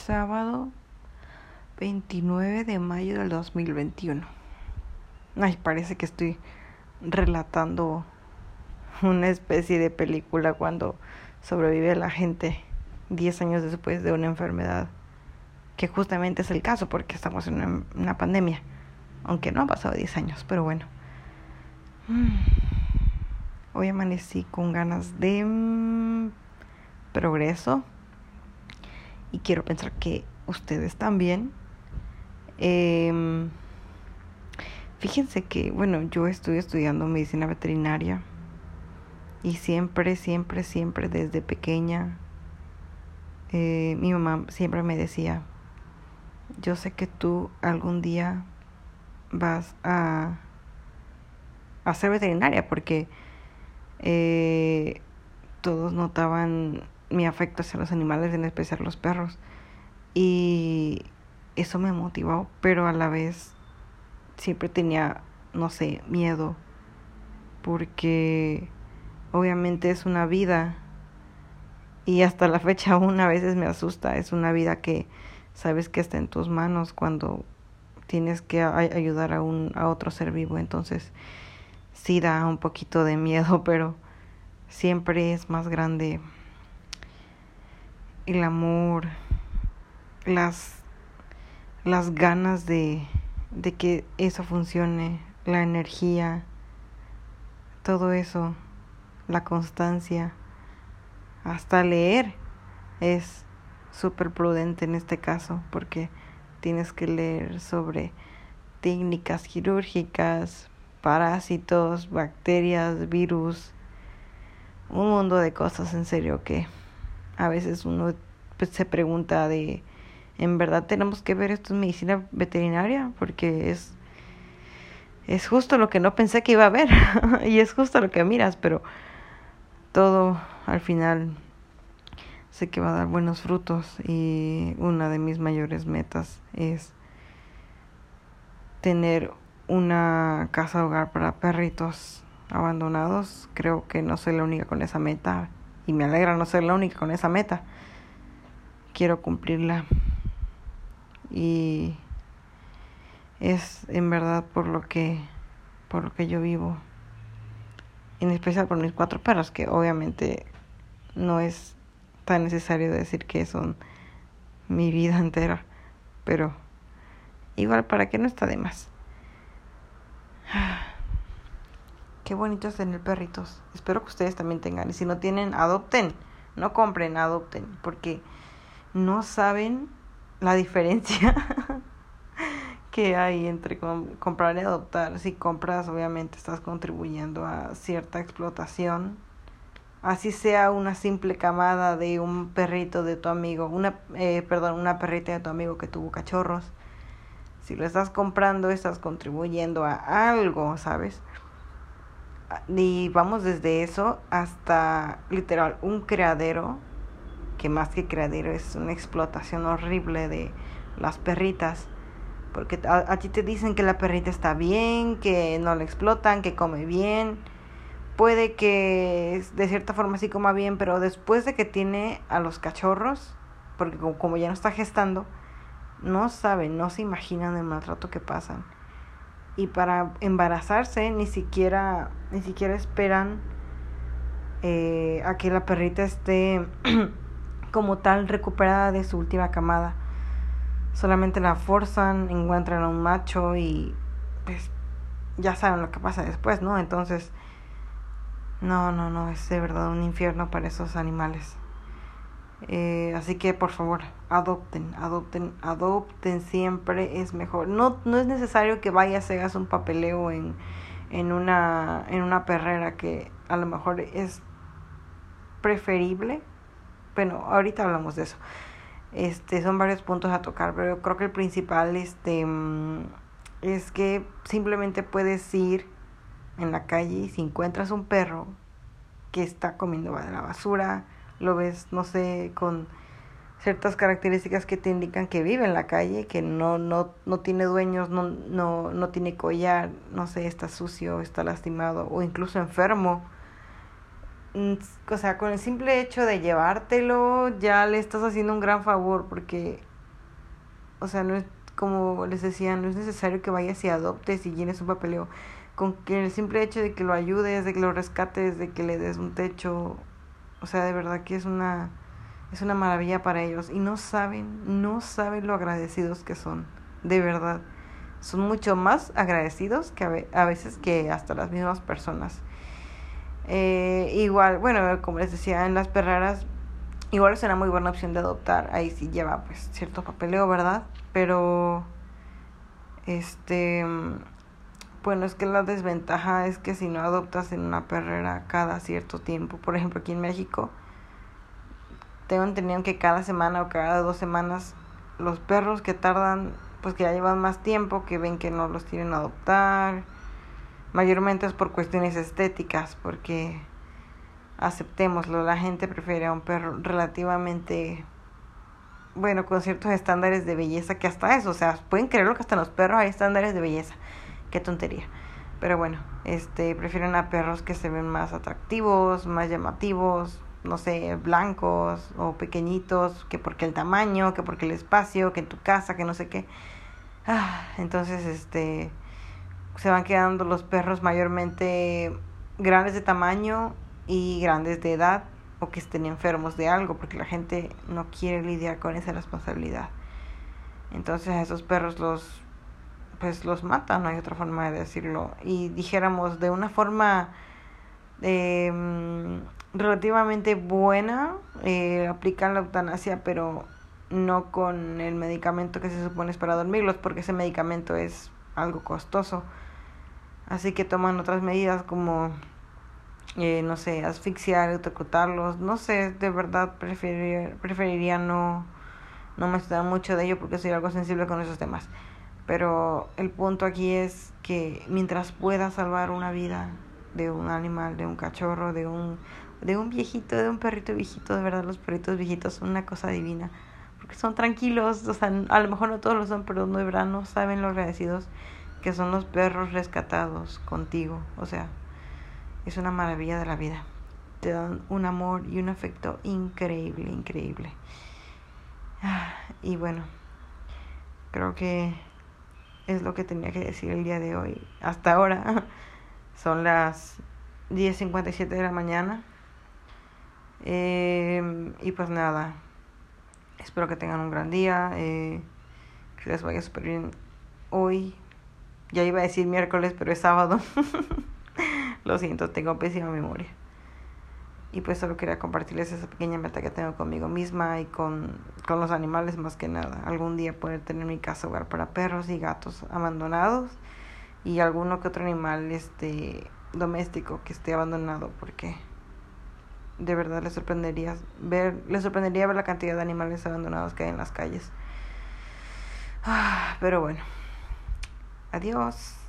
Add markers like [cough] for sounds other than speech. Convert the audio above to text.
sábado 29 de mayo del 2021. Ay, parece que estoy relatando una especie de película cuando sobrevive la gente 10 años después de una enfermedad, que justamente es el caso porque estamos en una, pandemia, aunque no ha pasado 10 años, pero bueno. Mm. Hoy amanecí con ganas de mm, progreso y quiero pensar que ustedes también. Eh, fíjense que, bueno, yo estoy estudiando medicina veterinaria y siempre, siempre, siempre desde pequeña, eh, mi mamá siempre me decía, yo sé que tú algún día vas a, a ser veterinaria porque eh, todos notaban mi afecto hacia los animales, en especial los perros. Y eso me motivó, pero a la vez siempre tenía, no sé, miedo, porque obviamente es una vida y hasta la fecha [laughs] aún a veces me asusta, es una vida que sabes que está en tus manos cuando tienes que ayudar a un a otro ser vivo, entonces sí da un poquito de miedo, [laughs] pero siempre es más grande el amor, las, las ganas de, de que eso funcione, la energía, todo eso, la constancia, hasta leer es súper prudente en este caso porque tienes que leer sobre técnicas quirúrgicas, parásitos, bacterias, virus, un mundo de cosas en serio que a veces uno pues, se pregunta de, ¿en verdad tenemos que ver esto en medicina veterinaria? Porque es, es justo lo que no pensé que iba a ver [laughs] y es justo lo que miras, pero todo al final sé que va a dar buenos frutos y una de mis mayores metas es tener una casa hogar para perritos abandonados. Creo que no soy la única con esa meta y me alegra no ser la única con esa meta. Quiero cumplirla y es en verdad por lo que por lo que yo vivo. En especial por mis cuatro perros que obviamente no es tan necesario decir que son mi vida entera, pero igual para que no está de más. Qué bonito es tener perritos. Espero que ustedes también tengan. Y si no tienen, adopten. No compren, adopten. Porque no saben la diferencia [laughs] que hay entre comprar y adoptar. Si compras, obviamente estás contribuyendo a cierta explotación. Así sea una simple camada de un perrito de tu amigo, una, eh, perdón, una perrita de tu amigo que tuvo cachorros. Si lo estás comprando, estás contribuyendo a algo, ¿sabes? Y vamos desde eso hasta literal un criadero, que más que criadero es una explotación horrible de las perritas. Porque a, ti te dicen que la perrita está bien, que no la explotan, que come bien. Puede que de cierta forma sí coma bien, pero después de que tiene a los cachorros, porque como, como ya no está gestando, no saben, no se imaginan el maltrato que pasan y para embarazarse ni siquiera ni siquiera esperan eh, a que la perrita esté [clears throat] como tal recuperada de su última camada. Solamente la forzan encuentran a un macho y pues ya saben lo que pasa después no entonces no no no es de verdad un infierno para esos animales eh, así que por favor, adopten, adopten, adopten siempre es mejor. No, no es necesario que vayas y hagas un papeleo en, en, una, en una perrera que a lo mejor es preferible. Bueno, ahorita hablamos de eso. Este, son varios puntos a tocar, pero creo que el principal este, mm, es que simplemente puedes ir en la calle y si encuentras un perro que está comiendo la basura, lo ves, no sé, con ciertas características que te indican que vive en la calle, que no, no, no tiene dueños, no, no, no tiene collar, no sé, está sucio, está lastimado o incluso enfermo. Mm, o sea, con el simple hecho de llevártelo ya le estás haciendo un gran favor porque o sea, no es como les decía, no es necesario que vayas y adoptes y llenes un papeleo. Con que el simple hecho de que lo ayudes, de que lo rescates, de que le des un techo, o sea, de verdad que es una es una maravilla para ellos y no saben, no saben lo agradecidos que son, de verdad. Son mucho más agradecidos que a veces que hasta las mismas personas. Eh, igual, bueno, como les decía, en las perraras, igual es una muy buena opción de adoptar. Ahí sí lleva pues cierto papeleo, ¿verdad? Pero, este, bueno, es que la desventaja es que si no adoptas en una perrera cada cierto tiempo, por ejemplo aquí en México, tengo entendido que cada semana o cada dos semanas los perros que tardan, pues que ya llevan más tiempo, que ven que no los quieren adoptar, mayormente es por cuestiones estéticas, porque aceptémoslo, la gente prefiere a un perro relativamente bueno, con ciertos estándares de belleza que hasta eso, o sea, pueden creerlo que hasta en los perros hay estándares de belleza. Qué tontería. Pero bueno, este prefieren a perros que se ven más atractivos, más llamativos, no sé, blancos o pequeñitos, que porque el tamaño, que porque el espacio, que en tu casa, que no sé qué. Ah, entonces, este se van quedando los perros mayormente grandes de tamaño y grandes de edad o que estén enfermos de algo porque la gente no quiere lidiar con esa responsabilidad. Entonces a esos perros los pues los matan, no hay otra forma de decirlo. Y dijéramos de una forma eh, relativamente buena, eh, aplican la eutanasia, pero no con el medicamento que se supone es para dormirlos, porque ese medicamento es algo costoso. Así que toman otras medidas como, eh, no sé, asfixiar, electrocutarlos. No sé, de verdad preferiría, preferiría no, no me estudiar mucho de ello porque soy algo sensible con esos temas. Pero el punto aquí es que mientras pueda salvar una vida de un animal, de un cachorro, de un, de un viejito, de un perrito viejito, de verdad los perritos viejitos son una cosa divina. Porque son tranquilos, o sea, a lo mejor no todos lo son, pero de verdad no saben lo agradecidos que son los perros rescatados contigo. O sea, es una maravilla de la vida. Te dan un amor y un afecto increíble, increíble. Ah, y bueno, creo que es lo que tenía que decir el día de hoy. Hasta ahora [laughs] son las 10.57 de la mañana. Eh, y pues nada, espero que tengan un gran día. Eh, que les vaya súper bien hoy. Ya iba a decir miércoles, pero es sábado. [laughs] Lo siento, tengo pésima memoria. Y pues solo quería compartirles esa pequeña meta que tengo conmigo misma y con, con los animales más que nada. Algún día poder tener mi casa hogar para perros y gatos abandonados y alguno que otro animal este doméstico que esté abandonado porque de verdad les sorprendería ver les sorprendería ver la cantidad de animales abandonados que hay en las calles. Ah, pero bueno. Adiós.